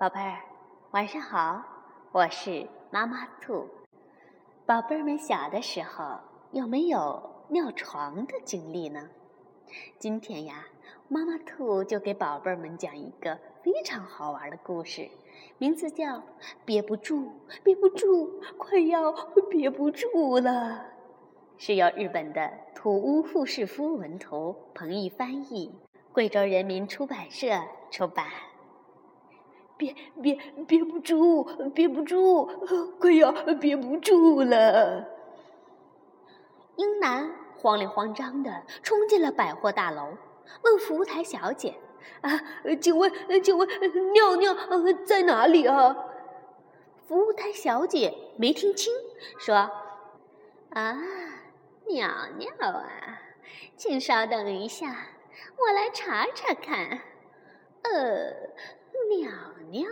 宝贝儿，晚上好，我是妈妈兔。宝贝儿们小的时候有没有尿床的经历呢？今天呀，妈妈兔就给宝贝儿们讲一个非常好玩的故事，名字叫《憋不住，憋不住，快要憋不住了》，是由日本的土屋富士夫文图，彭毅翻译，贵州人民出版社出版。憋憋憋不住，憋不住，快要憋不住了。英男慌里慌张的冲进了百货大楼，问服务台小姐：“啊，请问，请问，尿尿呃在哪里啊？”服务台小姐没听清，说：“啊，尿尿啊，请稍等一下，我来查查看。”呃。尿尿，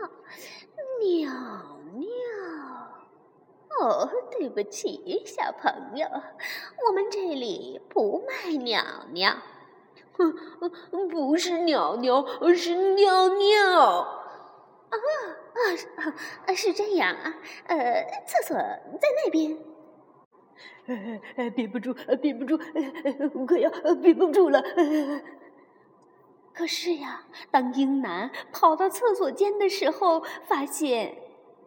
尿尿。哦，对不起，小朋友，我们这里不卖尿尿。哼，不是尿尿，是尿尿。啊啊啊！是这样啊。呃，厕所在那边。憋不住，憋不住，快要憋不住了。可是呀，当英男跑到厕所间的时候，发现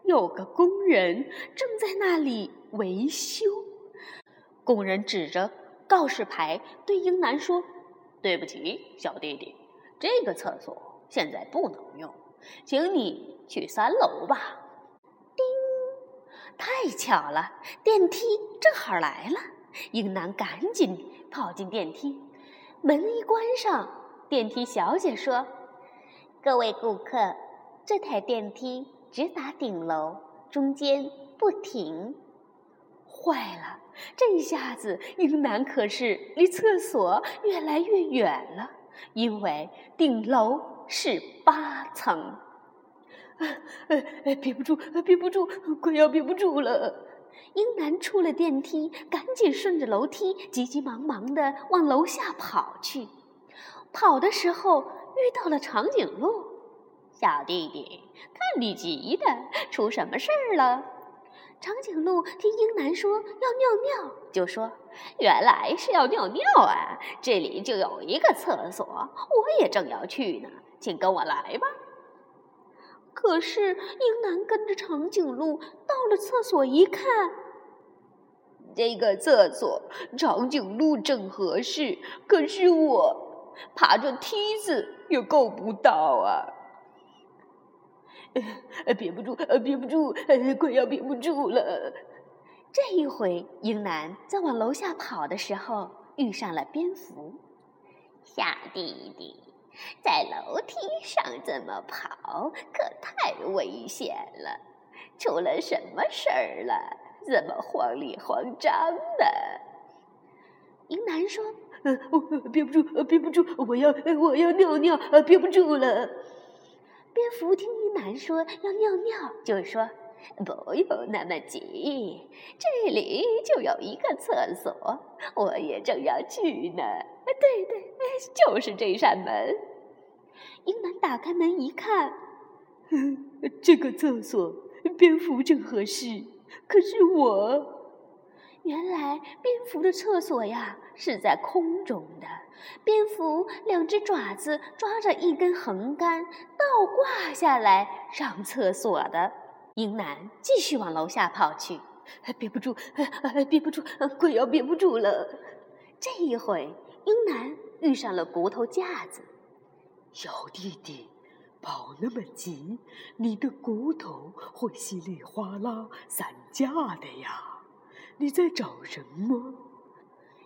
有个工人正在那里维修。工人指着告示牌对英男说：“对不起，小弟弟，这个厕所现在不能用，请你去三楼吧。”叮，太巧了，电梯正好来了。英男赶紧跑进电梯，门一关上。电梯小姐说：“各位顾客，这台电梯直达顶楼，中间不停。”坏了，这下子英男可是离厕所越来越远了，因为顶楼是八层。呃呃憋不住，憋不住，快要憋不住了！英男出了电梯，赶紧顺着楼梯急急忙忙地往楼下跑去。跑的时候遇到了长颈鹿，小弟弟，看你急的，出什么事儿了？长颈鹿听英男说要尿尿，就说：“原来是要尿尿啊，这里就有一个厕所，我也正要去呢，请跟我来吧。”可是英男跟着长颈鹿到了厕所一看，这个厕所长颈鹿正合适，可是我。爬着梯子也够不到啊！憋不住，憋不住，快要憋不住了。这一回，英男在往楼下跑的时候遇上了蝙蝠。小弟弟，在楼梯上这么跑可太危险了，出了什么事儿了？怎么慌里慌张的？英男说。呃，我憋不住，憋不住，我要，我要尿尿，憋不住了。蝙蝠听英男说要尿尿，就说：“不用那么急，这里就有一个厕所，我也正要去呢。”对对，就是这扇门。英男打开门一看，这个厕所蝙蝠正合适，可是我。原来蝙蝠的厕所呀是在空中的，蝙蝠两只爪子抓着一根横杆倒挂下来上厕所的。英男继续往楼下跑去，憋不住，憋不住，快要憋不住了。这一回，英男遇上了骨头架子。小弟弟，跑那么急，你的骨头会稀里哗啦散架的呀。你在找什么？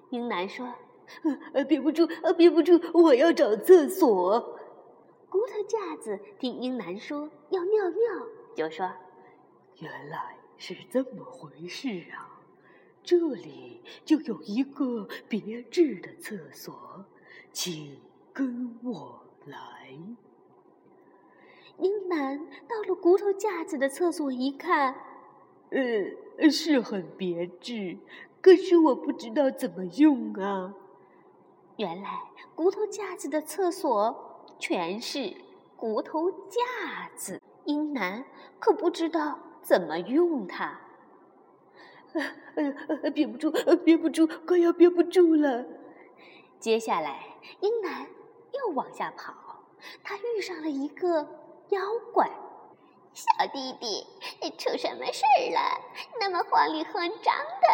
英男说：“呃，憋不住，呃，憋不住，我要找厕所。”骨头架子听英男说要尿尿，就说：“原来是这么回事啊！这里就有一个别致的厕所，请跟我来。”英男到了骨头架子的厕所一看，呃。是很别致，可是我不知道怎么用啊。原来骨头架子的厕所全是骨头架子。英男可不知道怎么用它。呃呃，憋不住，憋不住，快要憋不住了。接下来，英男又往下跑，他遇上了一个妖怪。小弟弟，你出什么事儿了？那么慌里慌张的。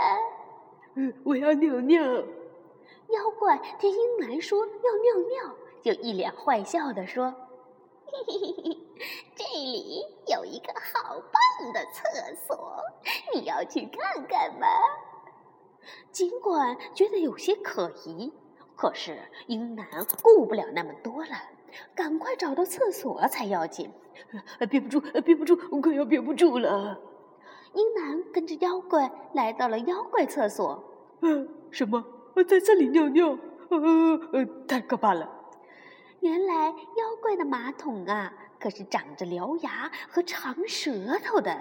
嗯，我要尿尿。妖怪听英男说要尿尿，就一脸坏笑的说：“嘿嘿嘿，这里有一个好棒的厕所，你要去看看吗？”尽管觉得有些可疑，可是英男顾不了那么多了，赶快找到厕所才要紧。憋不住，憋不住，我快要憋不住了。英男跟着妖怪来到了妖怪厕所。嗯，什么？在这里尿尿？呃呃，太可怕了！原来妖怪的马桶啊，可是长着獠牙和长舌头的。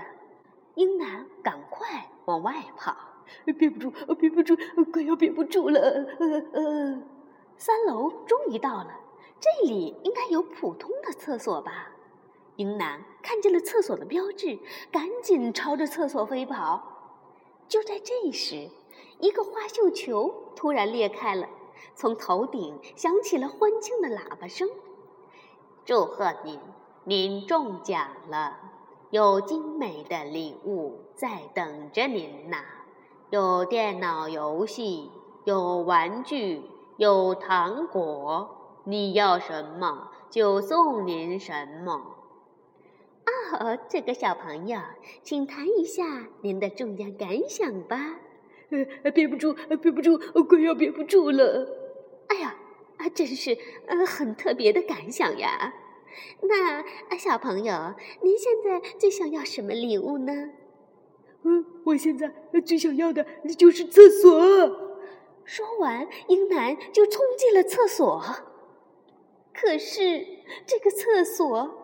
英男赶快往外跑，憋不住，憋不住，快要憋不住了。呃呃，三楼终于到了，这里应该有普通的厕所吧？英男看见了厕所的标志，赶紧朝着厕所飞跑。就在这时，一个花绣球突然裂开了，从头顶响起了欢庆的喇叭声：“祝贺您，您中奖了！有精美的礼物在等着您呢，有电脑游戏，有玩具，有糖果，你要什么就送您什么。”哦，这个小朋友，请谈一下您的中奖感想吧。呃，憋不住，憋不住，快要憋不住了。哎呀，啊，真是呃很特别的感想呀。那啊，小朋友，您现在最想要什么礼物呢？嗯，我现在最想要的就是厕所。说完，英男就冲进了厕所。可是这个厕所。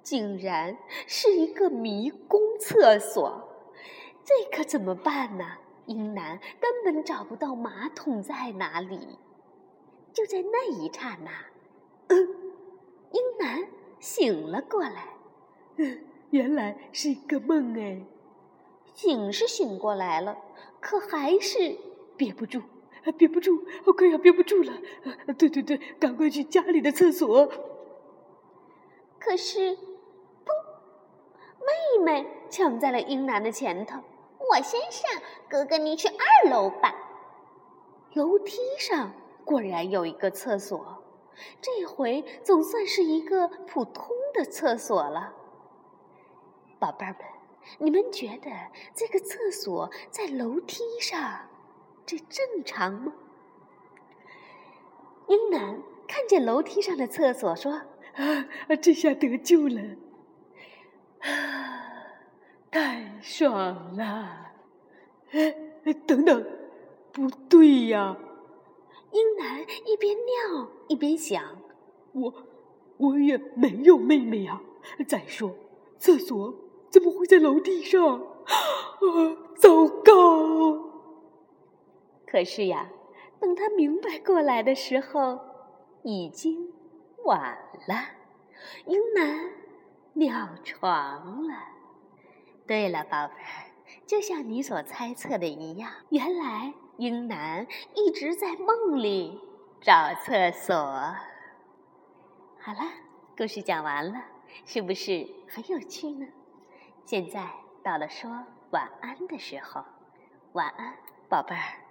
竟然是一个迷宫厕所，这可怎么办呢？英男根本找不到马桶在哪里。就在那一刹那，嗯，英男醒了过来。嗯，原来是一个梦哎。醒是醒过来了，可还是憋不住，憋不住，我快要憋不住了。对对对，赶快去家里的厕所。可是。妹妹抢在了英男的前头，我先上，哥哥你去二楼吧。楼梯上果然有一个厕所，这回总算是一个普通的厕所了。宝贝儿们，你们觉得这个厕所在楼梯上，这正常吗？英男看见楼梯上的厕所，说：“啊，这下得救了。”啊，太爽了！哎，等等，不对呀！英男一边尿一边想：我我也没有妹妹呀。再说，厕所怎么会在楼梯上？啊，糟糕！可是呀，等他明白过来的时候，已经晚了。英男。尿床了。对了，宝贝儿，就像你所猜测的一样，原来英男一直在梦里找厕所。好了，故事讲完了，是不是很有趣呢？现在到了说晚安的时候，晚安，宝贝儿。